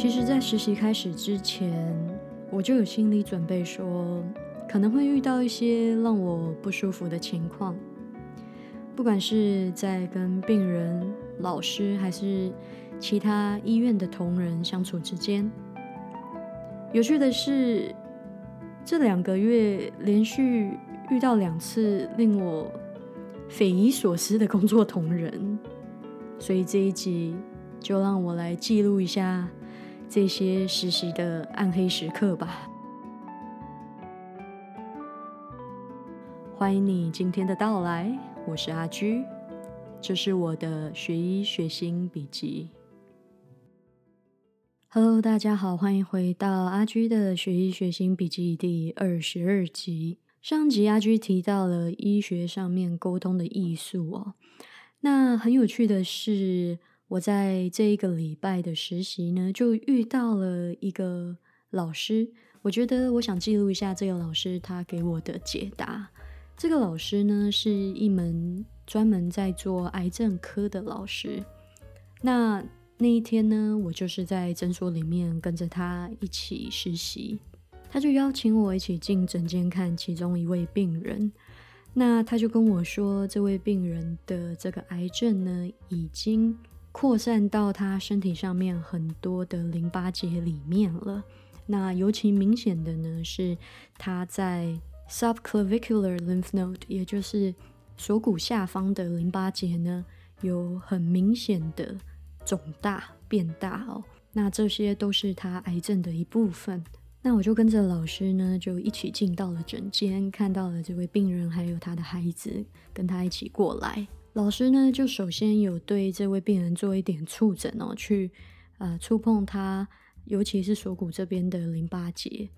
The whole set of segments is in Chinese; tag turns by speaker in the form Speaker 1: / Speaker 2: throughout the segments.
Speaker 1: 其实，在实习开始之前，我就有心理准备，说可能会遇到一些让我不舒服的情况，不管是在跟病人、老师，还是其他医院的同仁相处之间。有趣的是，这两个月连续遇到两次令我匪夷所思的工作同仁，所以这一集就让我来记录一下。这些实习的暗黑时刻吧。欢迎你今天的到来，我是阿居，这是我的学医学心笔记。Hello，大家好，欢迎回到阿居的学医学心笔记第二十二集。上集阿居提到了医学上面沟通的艺术哦，那很有趣的是。我在这一个礼拜的实习呢，就遇到了一个老师。我觉得我想记录一下这个老师他给我的解答。这个老师呢，是一门专门在做癌症科的老师。那那一天呢，我就是在诊所里面跟着他一起实习，他就邀请我一起进诊间看其中一位病人。那他就跟我说，这位病人的这个癌症呢，已经。扩散到他身体上面很多的淋巴结里面了。那尤其明显的呢，是他在 subclavicular lymph node，也就是锁骨下方的淋巴结呢，有很明显的肿大变大哦。那这些都是他癌症的一部分。那我就跟着老师呢，就一起进到了诊间，看到了这位病人还有他的孩子，跟他一起过来。老师呢，就首先有对这位病人做一点触诊哦，去呃触碰他，尤其是锁骨这边的淋巴结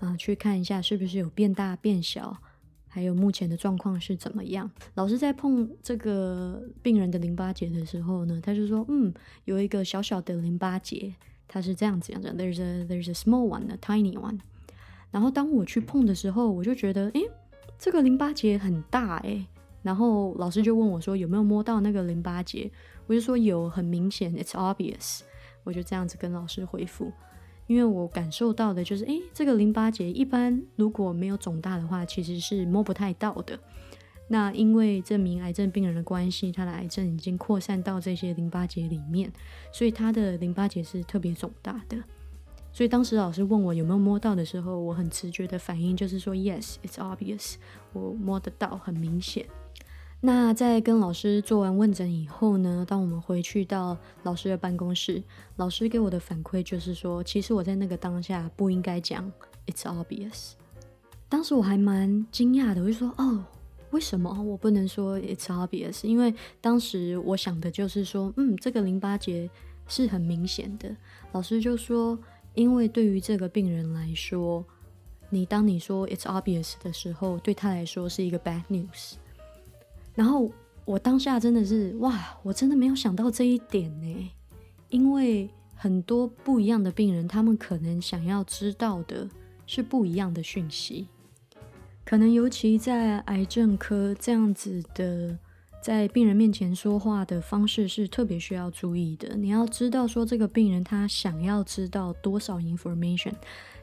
Speaker 1: 啊，去看一下是不是有变大变小，还有目前的状况是怎么样。老师在碰这个病人的淋巴结的时候呢，他就说，嗯，有一个小小的淋巴结，它是这样子样的，there's a there's a small one，a tiny one。然后当我去碰的时候，我就觉得，诶，这个淋巴结很大，诶。然后老师就问我说：“有没有摸到那个淋巴结？”我就说：“有，很明显，it's obvious。”我就这样子跟老师回复，因为我感受到的就是，诶，这个淋巴结一般如果没有肿大的话，其实是摸不太到的。那因为这名癌症病人的关系，他的癌症已经扩散到这些淋巴结里面，所以他的淋巴结是特别肿大的。所以当时老师问我有没有摸到的时候，我很直觉的反应就是说：“Yes，it's obvious。”我摸得到，很明显。那在跟老师做完问诊以后呢，当我们回去到老师的办公室，老师给我的反馈就是说，其实我在那个当下不应该讲 "It's obvious"。当时我还蛮惊讶的，我就说：“哦，为什么我不能说 It's obvious？” 因为当时我想的就是说，嗯，这个淋巴结是很明显的。老师就说，因为对于这个病人来说，你当你说 It's obvious 的时候，对他来说是一个 bad news。然后我当下真的是哇，我真的没有想到这一点呢，因为很多不一样的病人，他们可能想要知道的是不一样的讯息，可能尤其在癌症科这样子的，在病人面前说话的方式是特别需要注意的。你要知道说这个病人他想要知道多少 information。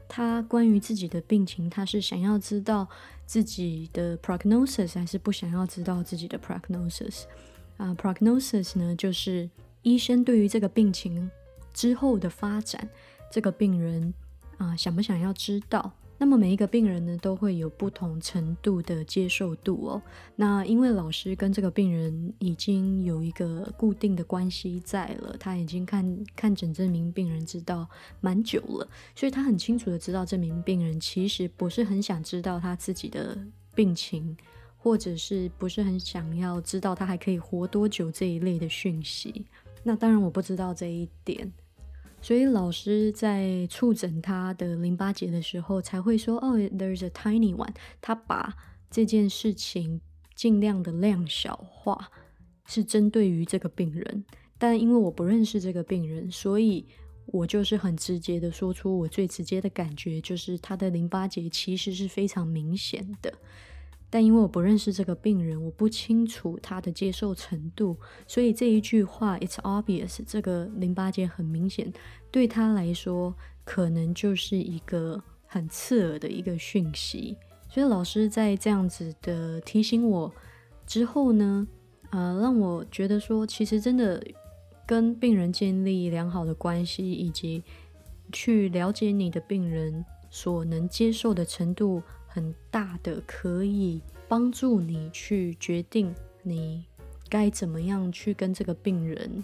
Speaker 1: 他关于自己的病情，他是想要知道自己的 prognosis，还是不想要知道自己的 prognosis？啊，prognosis 呢，就是医生对于这个病情之后的发展，这个病人啊，想不想要知道？那么每一个病人呢，都会有不同程度的接受度哦。那因为老师跟这个病人已经有一个固定的关系在了，他已经看看诊这名病人知道蛮久了，所以他很清楚的知道这名病人其实不是很想知道他自己的病情，或者是不是很想要知道他还可以活多久这一类的讯息。那当然我不知道这一点。所以老师在触诊他的淋巴结的时候，才会说：“哦，there's a tiny one。”他把这件事情尽量的量小化，是针对于这个病人。但因为我不认识这个病人，所以我就是很直接的说出我最直接的感觉，就是他的淋巴结其实是非常明显的。但因为我不认识这个病人，我不清楚他的接受程度，所以这一句话 "It's obvious" 这个淋巴结很明显，对他来说可能就是一个很刺耳的一个讯息。所以老师在这样子的提醒我之后呢，呃，让我觉得说，其实真的跟病人建立良好的关系，以及去了解你的病人所能接受的程度。很大的可以帮助你去决定你该怎么样去跟这个病人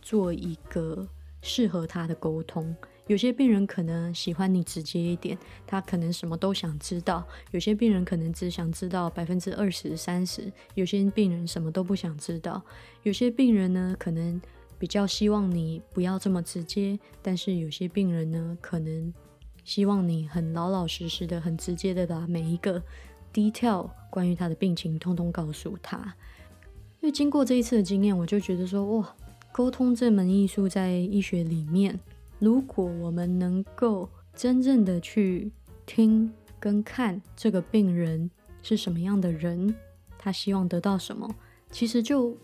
Speaker 1: 做一个适合他的沟通。有些病人可能喜欢你直接一点，他可能什么都想知道；有些病人可能只想知道百分之二十、三十；有些病人什么都不想知道；有些病人呢，可能比较希望你不要这么直接，但是有些病人呢，可能。希望你很老老实实的、很直接的把每一个 detail 关于他的病情通通告诉他。因为经过这一次的经验，我就觉得说，哇，沟通这门艺术在医学里面，如果我们能够真正的去听跟看这个病人是什么样的人，他希望得到什么，其实就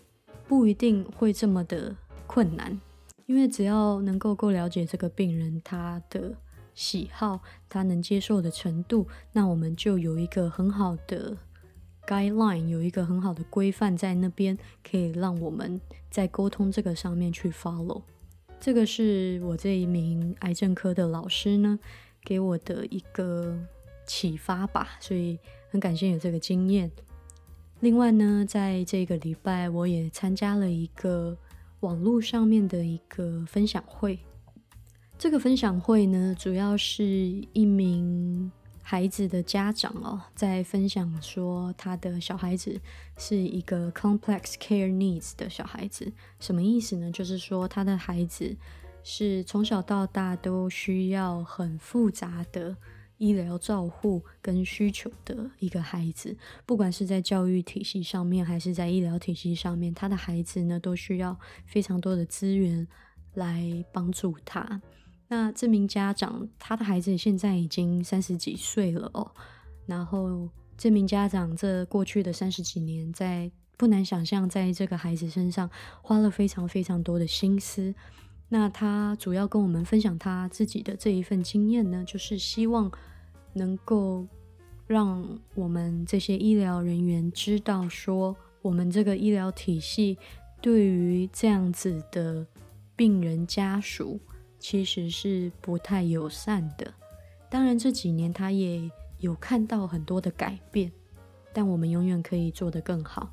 Speaker 1: 不一定会这么的困难。因为只要能够够了解这个病人，他的喜好，他能接受的程度，那我们就有一个很好的 guideline，有一个很好的规范在那边，可以让我们在沟通这个上面去 follow。这个是我这一名癌症科的老师呢给我的一个启发吧，所以很感谢有这个经验。另外呢，在这个礼拜我也参加了一个网络上面的一个分享会。这个分享会呢，主要是一名孩子的家长哦，在分享说他的小孩子是一个 complex care needs 的小孩子，什么意思呢？就是说他的孩子是从小到大都需要很复杂的医疗照护跟需求的一个孩子，不管是在教育体系上面，还是在医疗体系上面，他的孩子呢都需要非常多的资源来帮助他。那这名家长，他的孩子现在已经三十几岁了哦。然后这名家长这过去的三十几年，在不难想象，在这个孩子身上花了非常非常多的心思。那他主要跟我们分享他自己的这一份经验呢，就是希望能够让我们这些医疗人员知道，说我们这个医疗体系对于这样子的病人家属。其实是不太友善的。当然这几年他也有看到很多的改变，但我们永远可以做得更好。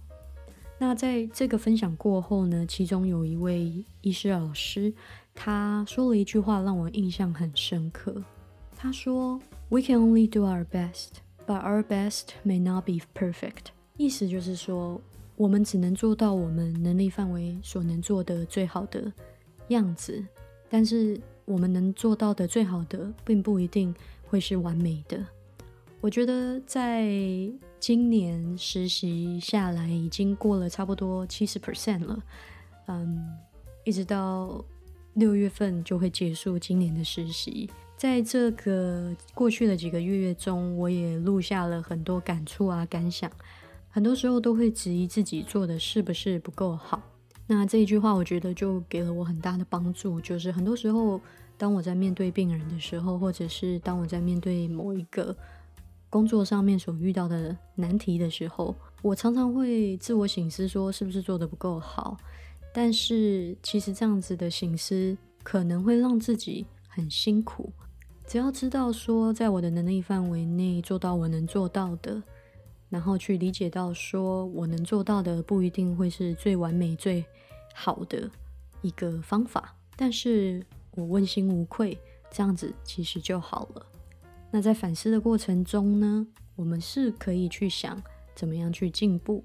Speaker 1: 那在这个分享过后呢，其中有一位医师老师，他说了一句话让我印象很深刻。他说：“We can only do our best, but our best may not be perfect。”意思就是说，我们只能做到我们能力范围所能做的最好的样子。但是我们能做到的最好的，并不一定会是完美的。我觉得在今年实习下来，已经过了差不多七十 percent 了，嗯，一直到六月份就会结束今年的实习。在这个过去的几个月月中，我也录下了很多感触啊、感想，很多时候都会质疑自己做的是不是不够好。那这一句话，我觉得就给了我很大的帮助。就是很多时候，当我在面对病人的时候，或者是当我在面对某一个工作上面所遇到的难题的时候，我常常会自我省思，说是不是做的不够好。但是其实这样子的省思可能会让自己很辛苦。只要知道说，在我的能力范围内做到我能做到的。然后去理解到，说我能做到的不一定会是最完美、最好的一个方法，但是我问心无愧，这样子其实就好了。那在反思的过程中呢，我们是可以去想怎么样去进步，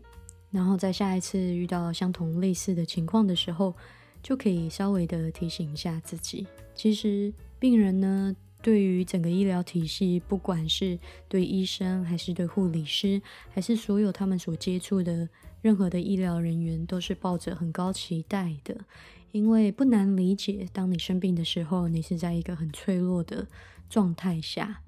Speaker 1: 然后在下一次遇到相同类似的情况的时候，就可以稍微的提醒一下自己，其实病人呢。对于整个医疗体系，不管是对医生，还是对护理师，还是所有他们所接触的任何的医疗人员，都是抱着很高期待的。因为不难理解，当你生病的时候，你是在一个很脆弱的状态下。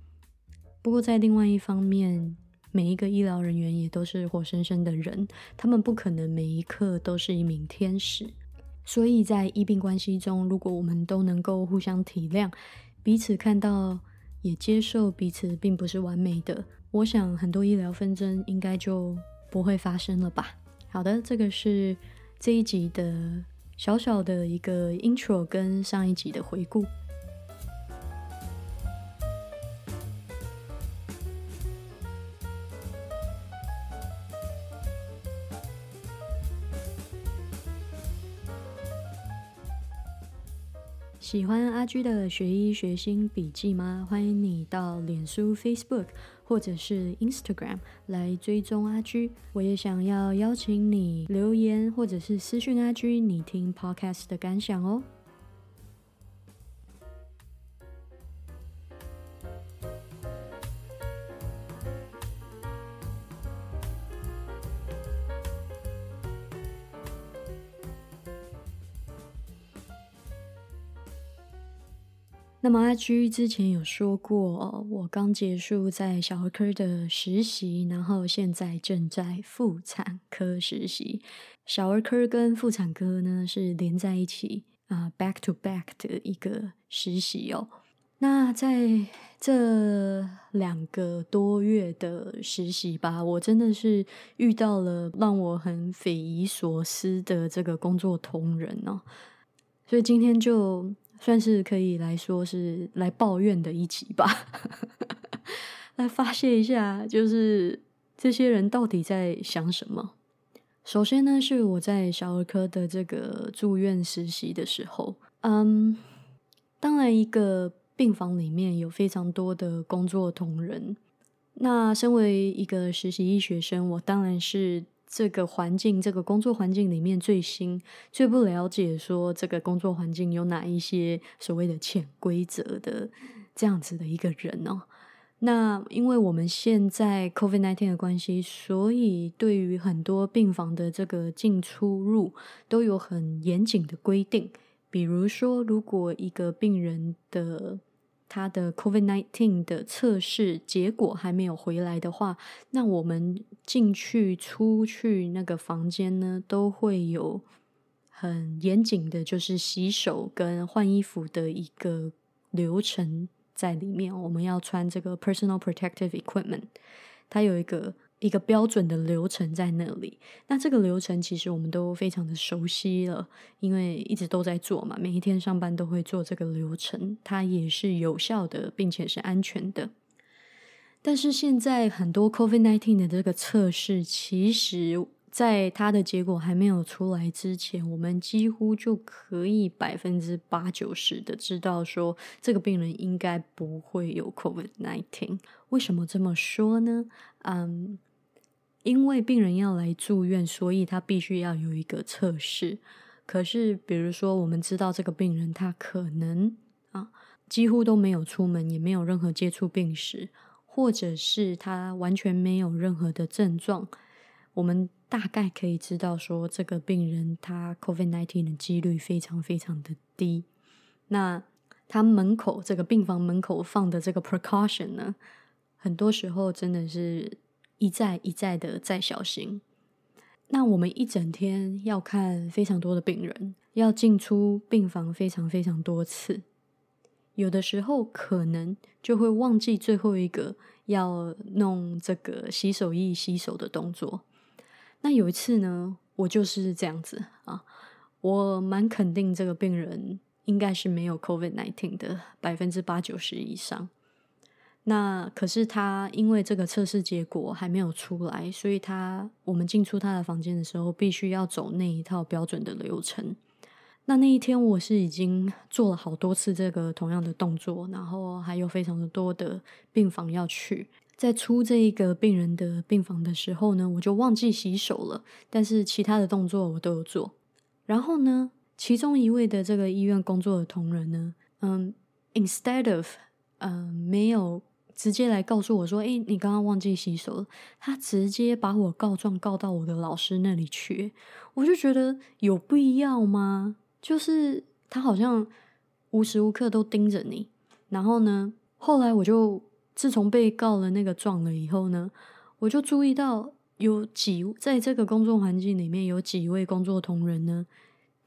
Speaker 1: 不过在另外一方面，每一个医疗人员也都是活生生的人，他们不可能每一刻都是一名天使。所以在医病关系中，如果我们都能够互相体谅，彼此看到也接受彼此并不是完美的，我想很多医疗纷争应该就不会发生了吧。好的，这个是这一集的小小的一个 intro，跟上一集的回顾。喜欢阿居的学医学心笔记吗？欢迎你到脸书 Facebook 或者是 Instagram 来追踪阿居。我也想要邀请你留言或者是私讯阿居，你听 Podcast 的感想哦。那么阿居之前有说过，我刚结束在小儿科的实习，然后现在正在妇产科实习。小儿科跟妇产科呢是连在一起啊，back to back 的一个实习哦。那在这两个多月的实习吧，我真的是遇到了让我很匪夷所思的这个工作同仁哦，所以今天就。算是可以来说是来抱怨的一集吧，来发泄一下，就是这些人到底在想什么。首先呢，是我在小儿科的这个住院实习的时候，嗯，当然一个病房里面有非常多的工作同仁，那身为一个实习医学生，我当然是。这个环境，这个工作环境里面最新、最不了解，说这个工作环境有哪一些所谓的潜规则的这样子的一个人哦。那因为我们现在 COVID nineteen 的关系，所以对于很多病房的这个进出入都有很严谨的规定。比如说，如果一个病人的他的 COVID-19 的测试结果还没有回来的话，那我们进去、出去那个房间呢，都会有很严谨的，就是洗手跟换衣服的一个流程在里面。我们要穿这个 personal protective equipment，它有一个。一个标准的流程在那里，那这个流程其实我们都非常的熟悉了，因为一直都在做嘛，每一天上班都会做这个流程，它也是有效的，并且是安全的。但是现在很多 COVID nineteen 的这个测试，其实。在它的结果还没有出来之前，我们几乎就可以百分之八九十的知道说，这个病人应该不会有 COVID nineteen。为什么这么说呢？嗯，因为病人要来住院，所以他必须要有一个测试。可是，比如说，我们知道这个病人他可能啊，几乎都没有出门，也没有任何接触病史，或者是他完全没有任何的症状，我们。大概可以知道说，这个病人他 COVID nineteen 的几率非常非常的低。那他门口这个病房门口放的这个 precaution 呢，很多时候真的是一再一再的再小心。那我们一整天要看非常多的病人，要进出病房非常非常多次，有的时候可能就会忘记最后一个要弄这个洗手液洗手的动作。那有一次呢，我就是这样子啊，我蛮肯定这个病人应该是没有 COVID nineteen 的百分之八九十以上。那可是他因为这个测试结果还没有出来，所以他我们进出他的房间的时候，必须要走那一套标准的流程。那那一天我是已经做了好多次这个同样的动作，然后还有非常的多的病房要去。在出这一个病人的病房的时候呢，我就忘记洗手了。但是其他的动作我都有做。然后呢，其中一位的这个医院工作的同仁呢，嗯，instead of，嗯，没有直接来告诉我说，诶，你刚刚忘记洗手了。他直接把我告状告到我的老师那里去。我就觉得有必要吗？就是他好像无时无刻都盯着你。然后呢，后来我就。自从被告了那个状了以后呢，我就注意到有几在这个工作环境里面有几位工作同仁呢，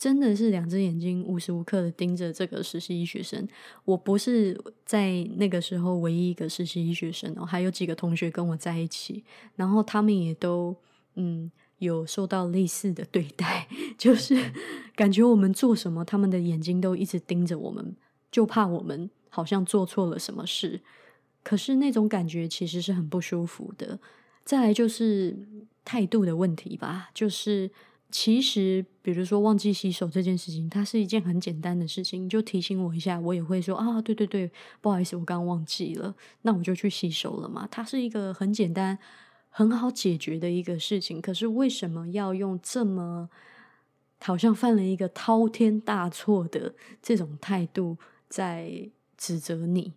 Speaker 1: 真的是两只眼睛无时无刻的盯着这个实习医学生。我不是在那个时候唯一一个实习医学生哦，还有几个同学跟我在一起，然后他们也都嗯有受到类似的对待，就是感觉我们做什么，他们的眼睛都一直盯着我们，就怕我们好像做错了什么事。可是那种感觉其实是很不舒服的。再来就是态度的问题吧，就是其实比如说忘记洗手这件事情，它是一件很简单的事情，就提醒我一下，我也会说啊，对对对，不好意思，我刚刚忘记了，那我就去洗手了嘛。它是一个很简单、很好解决的一个事情，可是为什么要用这么好像犯了一个滔天大错的这种态度在指责你？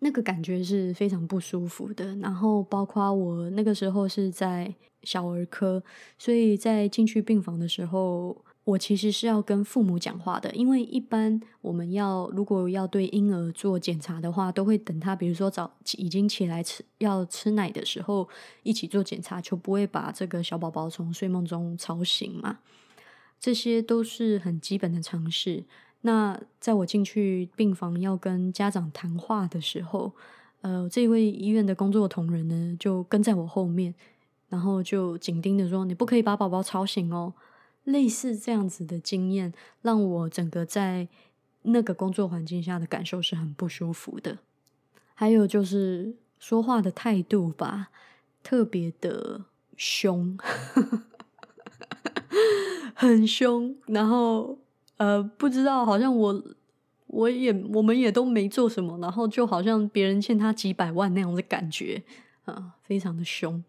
Speaker 1: 那个感觉是非常不舒服的，然后包括我那个时候是在小儿科，所以在进去病房的时候，我其实是要跟父母讲话的，因为一般我们要如果要对婴儿做检查的话，都会等他，比如说早已经起来吃要吃奶的时候一起做检查，就不会把这个小宝宝从睡梦中吵醒嘛，这些都是很基本的常识。那在我进去病房要跟家长谈话的时候，呃，这位医院的工作同仁呢就跟在我后面，然后就紧盯着说：“你不可以把宝宝吵醒哦。”类似这样子的经验，让我整个在那个工作环境下的感受是很不舒服的。还有就是说话的态度吧，特别的凶，很凶，然后。呃，不知道，好像我我也我们也都没做什么，然后就好像别人欠他几百万那样的感觉，啊，非常的凶，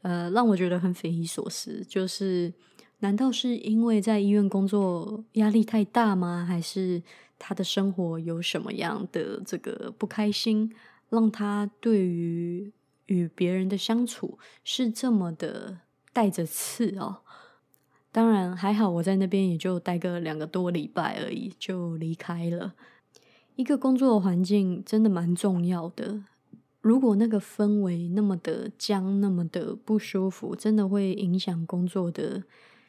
Speaker 1: 呃，让我觉得很匪夷所思。就是，难道是因为在医院工作压力太大吗？还是他的生活有什么样的这个不开心，让他对于与别人的相处是这么的带着刺哦？当然还好，我在那边也就待个两个多礼拜而已，就离开了。一个工作环境真的蛮重要的，如果那个氛围那么的僵，那么的不舒服，真的会影响工作的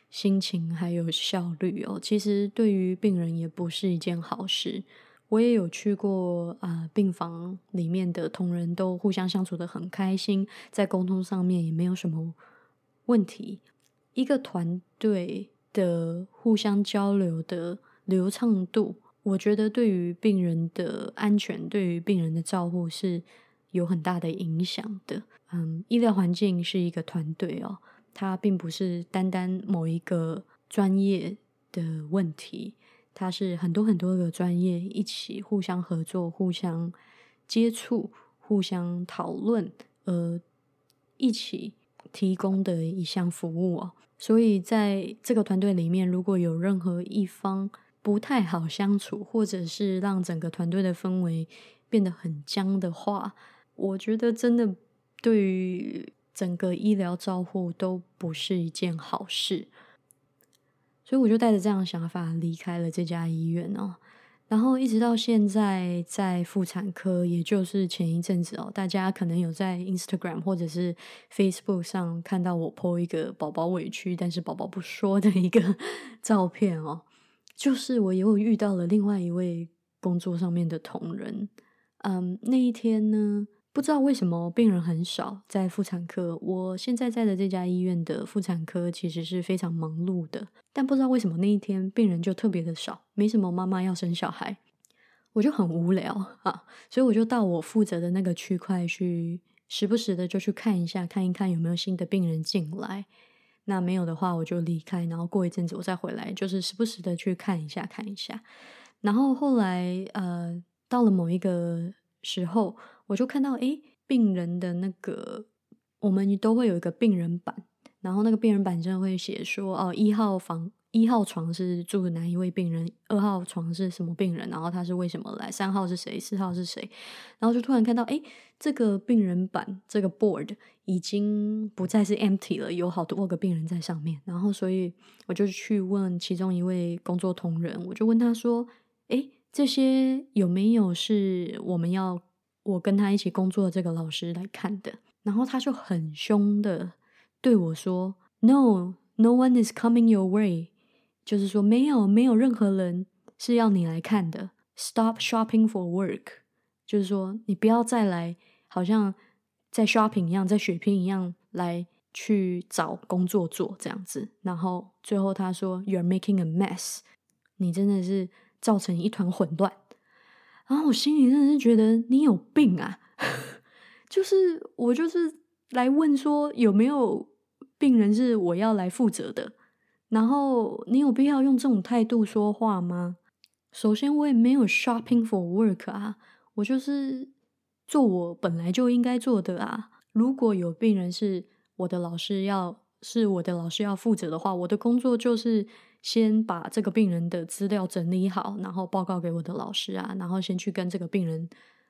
Speaker 1: 心情还有效率哦。其实对于病人也不是一件好事。我也有去过啊，病房里面的同仁都互相相处的很开心，在沟通上面也没有什么问题。一个团队的互相交流的流畅度，我觉得对于病人的安全、对于病人的照护是有很大的影响的。嗯，医疗环境是一个团队哦，它并不是单单某一个专业的问题，它是很多很多个专业一起互相合作、互相接触、互相讨论，呃，一起提供的一项服务哦。所以在这个团队里面，如果有任何一方不太好相处，或者是让整个团队的氛围变得很僵的话，我觉得真的对于整个医疗照护都不是一件好事。所以我就带着这样的想法离开了这家医院哦。然后一直到现在，在妇产科，也就是前一阵子哦，大家可能有在 Instagram 或者是 Facebook 上看到我 po 一个宝宝委屈，但是宝宝不说的一个 照片哦，就是我又遇到了另外一位工作上面的同仁，嗯，那一天呢。不知道为什么病人很少在妇产科。我现在在的这家医院的妇产科其实是非常忙碌的，但不知道为什么那一天病人就特别的少，没什么妈妈要生小孩，我就很无聊啊，所以我就到我负责的那个区块去，时不时的就去看一下，看一看有没有新的病人进来。那没有的话，我就离开，然后过一阵子我再回来，就是时不时的去看一下，看一下。然后后来呃，到了某一个时候。我就看到，哎，病人的那个，我们都会有一个病人板，然后那个病人板上会写说，哦，一号房一号床是住的哪一位病人，二号床是什么病人，然后他是为什么来，三号是谁，四号是谁，然后就突然看到，哎，这个病人板这个 board 已经不再是 empty 了，有好多个病人在上面，然后所以我就去问其中一位工作同仁，我就问他说，哎，这些有没有是我们要。我跟他一起工作的这个老师来看的，然后他就很凶的对我说：“No, no one is coming your way。”就是说没有没有任何人是要你来看的。Stop shopping for work，就是说你不要再来，好像在 shopping 一样，在血拼一样来去找工作做这样子。然后最后他说：“You're making a mess，你真的是造成一团混乱。”然后我心里真的是觉得你有病啊！就是我就是来问说有没有病人是我要来负责的，然后你有必要用这种态度说话吗？首先，我也没有 shopping for work 啊，我就是做我本来就应该做的啊。如果有病人是我的老师要，是我的老师要负责的话，我的工作就是先把这个病人的资料整理好，然后报告给我的老师啊，然后先去跟这个病人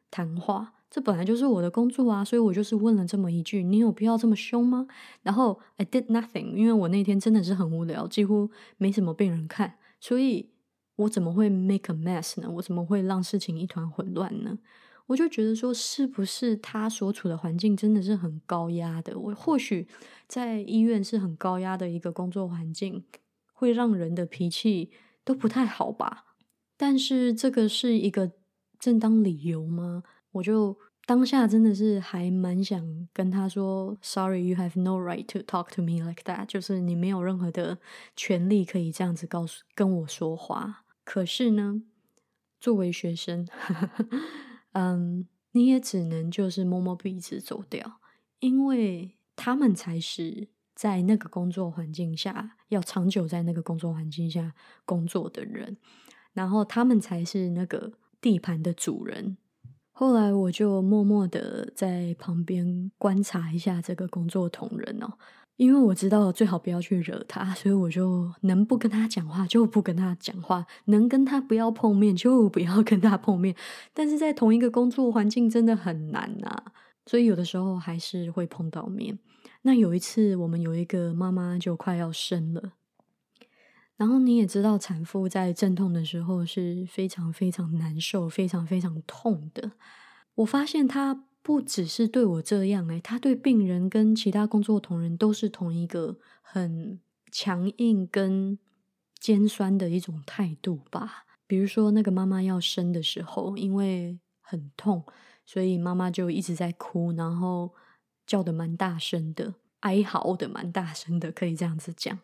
Speaker 1: 谈话。这本来就是我的工作啊，所以我就是问了这么一句：“你有必要这么凶吗？”然后 I did nothing，因为我那天真的是很无聊，几乎没什么病人看，所以。我怎么会 make a mess 呢？我怎么会让事情一团混乱呢？我就觉得说，是不是他所处的环境真的是很高压的？我或许在医院是很高压的一个工作环境，会让人的脾气都不太好吧？但是这个是一个正当理由吗？我就当下真的是还蛮想跟他说，Sorry，you have no right to talk to me like that，就是你没有任何的权利可以这样子告诉跟我说话。可是呢，作为学生，嗯，你也只能就是摸摸鼻子走掉，因为他们才是在那个工作环境下要长久在那个工作环境下工作的人，然后他们才是那个地盘的主人。后来我就默默的在旁边观察一下这个工作同仁哦。因为我知道最好不要去惹他，所以我就能不跟他讲话就不跟他讲话，能跟他不要碰面就不要跟他碰面。但是在同一个工作环境真的很难呐，所以有的时候还是会碰到面。那有一次，我们有一个妈妈就快要生了，然后你也知道，产妇在阵痛的时候是非常非常难受、非常非常痛的。我发现她。不只是对我这样诶，他对病人跟其他工作同仁都是同一个很强硬跟尖酸的一种态度吧。比如说那个妈妈要生的时候，因为很痛，所以妈妈就一直在哭，然后叫的蛮大声的，哀嚎的蛮大声的，可以这样子讲。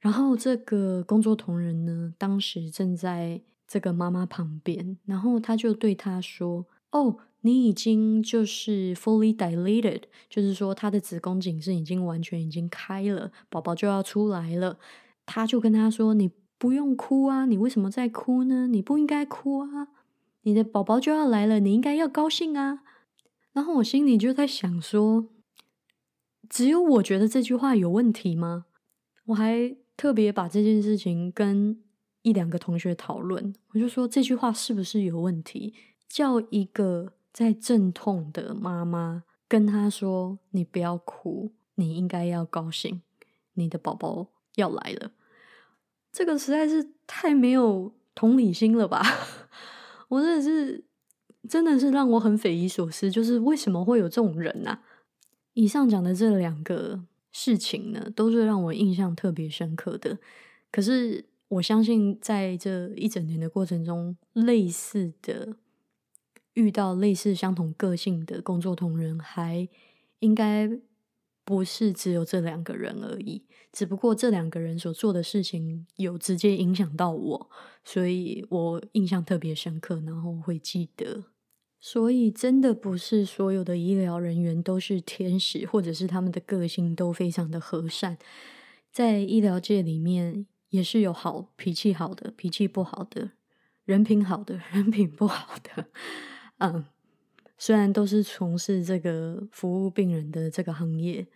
Speaker 1: 然后这个工作同仁呢，当时正在这个妈妈旁边，然后他就对她说：“哦。”你已经就是 fully dilated，就是说他的子宫颈是已经完全已经开了，宝宝就要出来了。他就跟他说：“你不用哭啊，你为什么在哭呢？你不应该哭啊，你的宝宝就要来了，你应该要高兴啊。”然后我心里就在想说：“只有我觉得这句话有问题吗？”我还特别把这件事情跟一两个同学讨论，我就说这句话是不是有问题？叫一个。在阵痛的妈妈跟他说：“你不要哭，你应该要高兴，你的宝宝要来了。”这个实在是太没有同理心了吧！我真的是，真的是让我很匪夷所思，就是为什么会有这种人呢？以上讲的这两个事情呢，都是让我印象特别深刻的。可是我相信，在这一整年的过程中，类似的。遇到类似相同个性的工作同仁，还应该不是只有这两个人而已。只不过这两个人所做的事情有直接影响到我，所以我印象特别深刻，然后会记得。所以真的不是所有的医疗人员都是天使，或者是他们的个性都非常的和善。在医疗界里面，也是有好脾气好的，脾气不好的，人品好的，人品不好的。嗯，虽然都是从事这个服务病人的这个行业，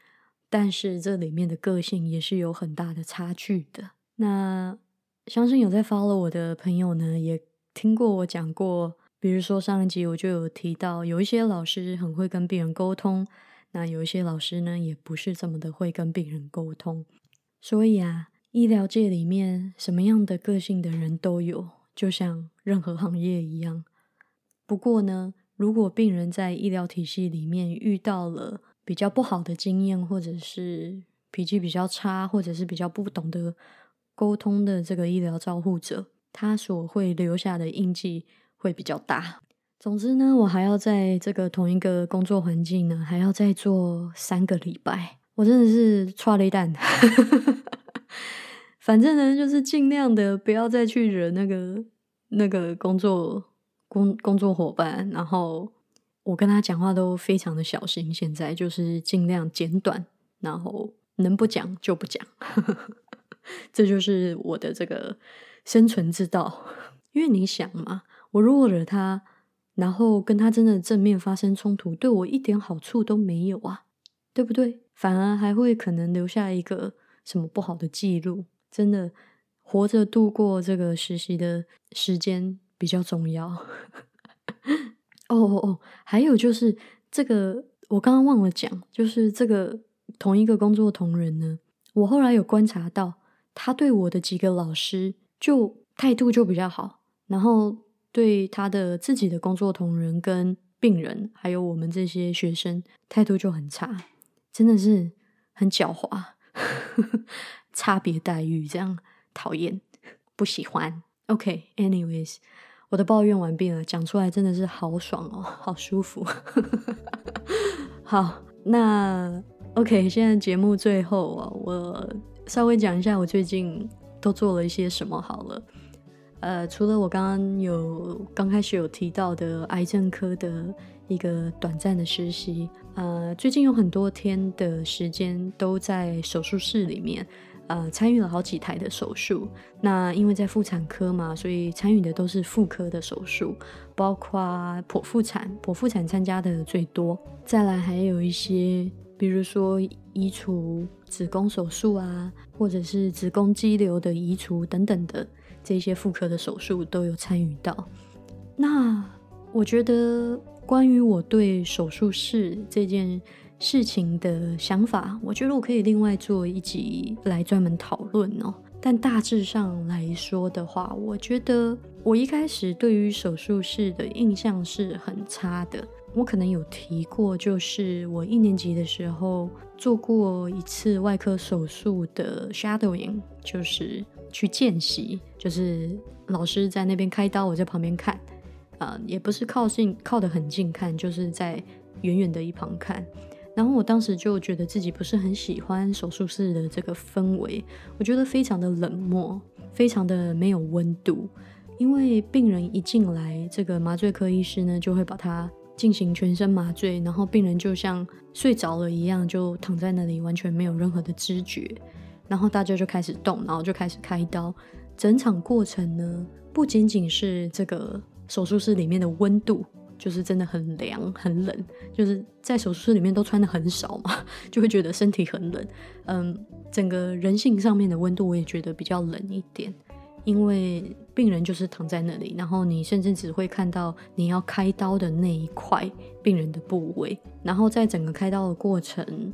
Speaker 1: 但是这里面的个性也是有很大的差距的。那相信有在 follow 我的朋友呢，也听过我讲过，比如说上一集我就有提到，有一些老师很会跟病人沟通，那有一些老师呢，也不是这么的会跟病人沟通。所以啊，医疗界里面什么样的个性的人都有，就像任何行业一样。不过呢，如果病人在医疗体系里面遇到了比较不好的经验，或者是脾气比较差，或者是比较不懂得沟通的这个医疗照护者，他所会留下的印记会比较大。总之呢，我还要在这个同一个工作环境呢，还要再做三个礼拜，我真的是抓了一蛋。反正呢，就是尽量的不要再去惹那个那个工作工工作伙伴，然后我跟他讲话都非常的小心。现在就是尽量简短，然后能不讲就不讲，这就是我的这个生存之道。因为你想嘛，我如果惹他。然后跟他真的正面发生冲突，对我一点好处都没有啊，对不对？反而还会可能留下一个什么不好的记录。真的，活着度过这个实习的时间比较重要。哦哦哦，还有就是这个，我刚刚忘了讲，就是这个同一个工作同仁呢，我后来有观察到，他对我的几个老师就态度就比较好，然后。对他的自己的工作同仁、跟病人，还有我们这些学生，态度就很差，真的是很狡猾，差别待遇，这样讨厌，不喜欢。OK，anyways，我的抱怨完毕了，讲出来真的是好爽哦，好舒服。好，那 OK，现在节目最后啊，我稍微讲一下我最近都做了一些什么好了。呃，除了我刚刚有刚开始有提到的癌症科的一个短暂的实习，呃，最近有很多天的时间都在手术室里面，呃，参与了好几台的手术。那因为在妇产科嘛，所以参与的都是妇科的手术，包括剖腹产，剖腹产参加的最多。再来还有一些，比如说移除子宫手术啊，或者是子宫肌瘤的移除等等的。这些妇科的手术都有参与到。那我觉得，关于我对手术室这件事情的想法，我觉得我可以另外做一集来专门讨论哦。但大致上来说的话，我觉得我一开始对于手术室的印象是很差的。我可能有提过，就是我一年级的时候做过一次外科手术的 shadowing，就是。去见习，就是老师在那边开刀，我在旁边看，啊，也不是靠近，靠得很近看，就是在远远的一旁看。然后我当时就觉得自己不是很喜欢手术室的这个氛围，我觉得非常的冷漠，非常的没有温度。因为病人一进来，这个麻醉科医师呢就会把他进行全身麻醉，然后病人就像睡着了一样，就躺在那里，完全没有任何的知觉。然后大家就开始动，然后就开始开刀。整场过程呢，不仅仅是这个手术室里面的温度，就是真的很凉很冷，就是在手术室里面都穿的很少嘛，就会觉得身体很冷。嗯，整个人性上面的温度我也觉得比较冷一点，因为病人就是躺在那里，然后你甚至只会看到你要开刀的那一块病人的部位，然后在整个开刀的过程。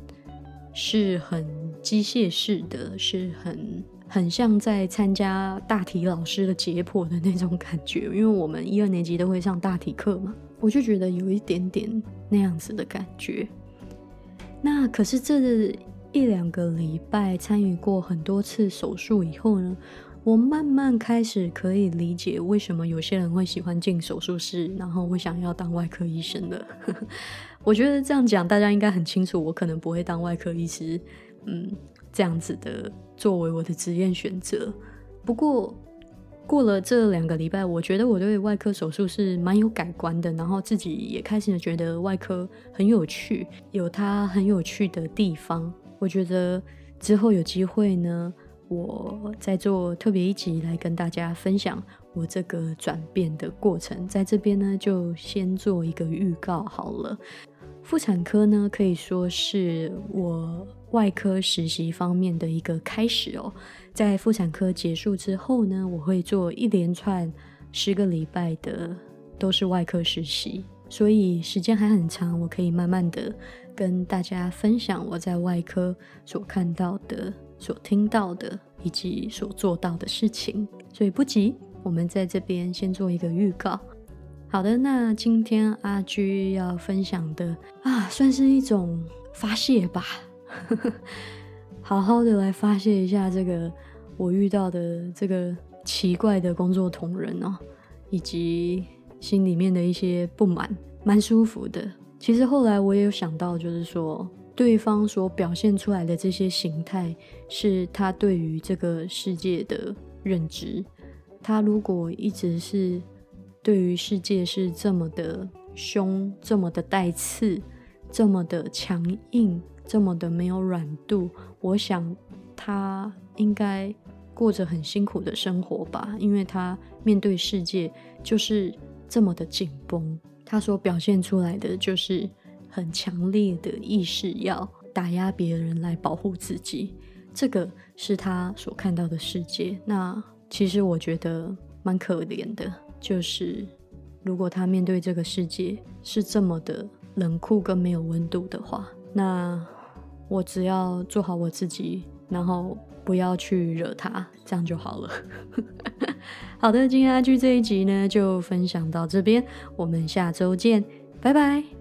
Speaker 1: 是很机械式的，是很很像在参加大体老师的解剖的那种感觉，因为我们一二年级都会上大体课嘛，我就觉得有一点点那样子的感觉。那可是这一两个礼拜参与过很多次手术以后呢？我慢慢开始可以理解为什么有些人会喜欢进手术室，然后会想要当外科医生的。我觉得这样讲大家应该很清楚，我可能不会当外科医师，嗯，这样子的作为我的职业选择。不过过了这两个礼拜，我觉得我对外科手术是蛮有改观的，然后自己也开始觉得外科很有趣，有它很有趣的地方。我觉得之后有机会呢。我再做特别一集来跟大家分享我这个转变的过程，在这边呢就先做一个预告好了。妇产科呢可以说是我外科实习方面的一个开始哦。在妇产科结束之后呢，我会做一连串十个礼拜的都是外科实习，所以时间还很长，我可以慢慢的跟大家分享我在外科所看到的。所听到的以及所做到的事情，所以不急，我们在这边先做一个预告。好的，那今天阿居要分享的啊，算是一种发泄吧，好好的来发泄一下这个我遇到的这个奇怪的工作同仁哦，以及心里面的一些不满，蛮舒服的。其实后来我也有想到，就是说对方所表现出来的这些形态，是他对于这个世界的认知。他如果一直是对于世界是这么的凶，这么的带刺。这么的强硬，这么的没有软度，我想他应该过着很辛苦的生活吧，因为他面对世界就是这么的紧绷，他所表现出来的就是很强烈的意识要打压别人来保护自己，这个是他所看到的世界。那其实我觉得蛮可怜的，就是如果他面对这个世界是这么的。冷酷跟没有温度的话，那我只要做好我自己，然后不要去惹他，这样就好了。好的，今天阿居这一集呢就分享到这边，我们下周见，拜拜。